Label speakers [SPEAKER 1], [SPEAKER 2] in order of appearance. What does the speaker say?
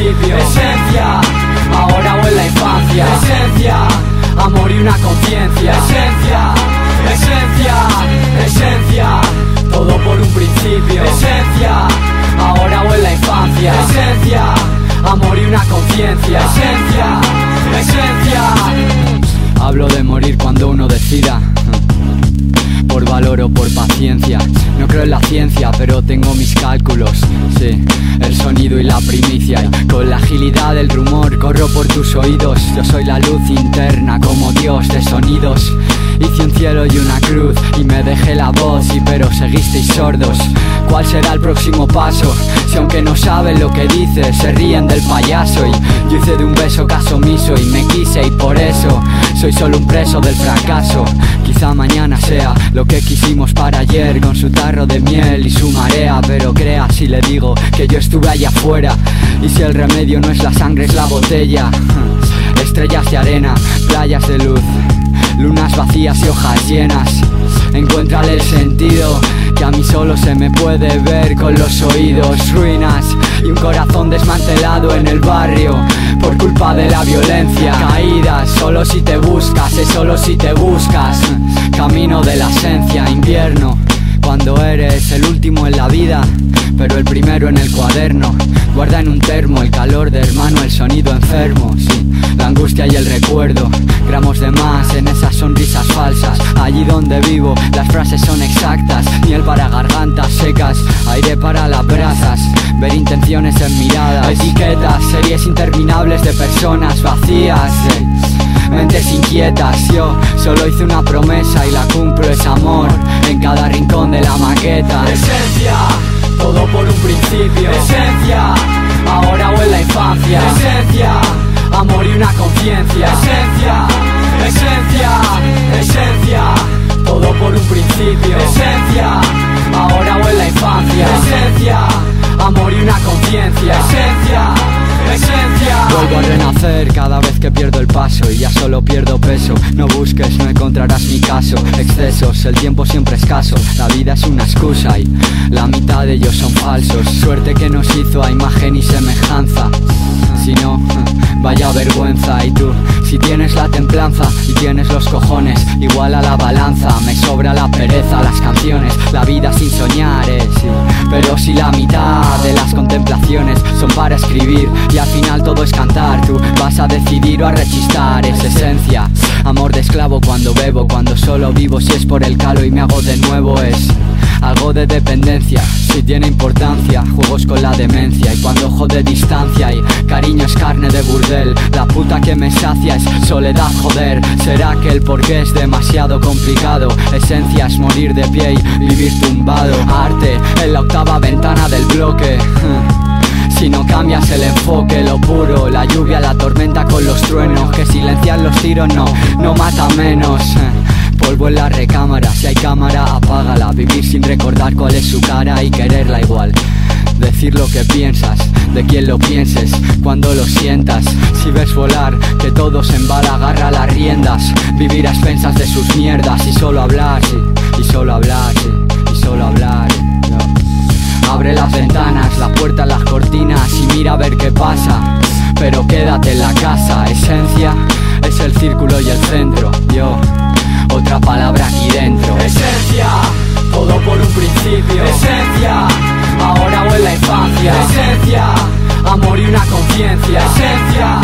[SPEAKER 1] ciebie Eżewia valoro por paciencia. No creo en la ciencia, pero tengo mis cálculos. Sí, el sonido y la primicia. Y con la agilidad del rumor corro por tus oídos. Yo soy la luz interna como Dios de sonidos. Hice un cielo y una cruz y me dejé la voz y pero seguisteis sordos. ¿Cuál será el próximo paso? Si aunque no saben lo que dices, se ríen del payaso y yo hice de un beso caso omiso y me quise y por eso soy solo un preso del fracaso. Quizá mañana sea lo que quisimos para ayer con su tarro de miel y su marea, pero crea si le digo que yo estuve allá afuera y si el remedio no es la sangre es la botella. Estrellas de arena, playas de luz, lunas vacías y hojas llenas. Encuéntrale el sentido que a mí solo se me puede ver con los oídos, ruinas y un corazón desmantelado en el barrio por culpa de la violencia. Caídas, solo si te buscas, es solo si te buscas. Camino de la esencia, invierno, cuando eres el último en la vida, pero el primero en el cuaderno. Guarda en un termo el calor de hermano, el sonido enfermo, sí, la angustia y el recuerdo. Gramos de más en esas sonrisas falsas. Allí donde vivo, las frases son exactas. Miel para gargantas secas, aire para las brasas. Ver intenciones en miradas, etiquetas, series interminables de personas vacías. Mentes inquietas, yo solo hice una promesa y la cumplo, es amor en cada rincón de la maqueta. Esencia, todo por un principio. Esencia, ahora o en la infancia. Esencia, amor y una conciencia. Esencia, esencia, esencia, todo por un principio. Esencia, ahora o en la infancia. Esencia, amor y una conciencia. Esencia, esencia. Cada vez que pierdo el paso y ya solo pierdo peso. No busques, no encontrarás mi caso. Excesos, el tiempo siempre escaso. La vida es una excusa y la mitad de ellos son falsos. Suerte que nos hizo a imagen y semejanza. Si no, vaya vergüenza. Y tú, si tienes la templanza y tienes los cojones, igual a la balanza. Me sobra la pereza, las canciones, la vida sin soñar, eh. Pero si la mitad de las contemplaciones son para escribir y al final todo es cantar, tú vas a decidir o a rechistar. Es esencia, amor de esclavo cuando bebo, cuando solo vivo. Si es por el calo y me hago de nuevo, es algo de dependencia. Si tiene importancia, juegos con la demencia. Y cuando jode distancia y cariño es carne de burdel. La puta que me sacia es soledad, joder. Será que el porqué es demasiado complicado. Esencia es morir de pie y vivir tumbado. Arte en la octava ventana del bloque. Cambias el enfoque, lo puro, la lluvia, la tormenta con los truenos, que silencian los tiros no, no mata menos. Polvo en la recámara, si hay cámara, apágala. Vivir sin recordar cuál es su cara y quererla igual. Decir lo que piensas, de quién lo pienses, cuando lo sientas. Si ves volar, que todo se embala, agarra las riendas. Vivir a expensas de sus mierdas y solo hablar, y solo hablar, y solo hablar. Abre las ventanas, las puertas, las cortinas y mira a ver qué pasa. Pero quédate en la casa, esencia es el círculo y el centro. Yo, otra palabra aquí dentro. Esencia, todo por un principio. Esencia, ahora o en la infancia. Esencia, amor y una conciencia. Esencia,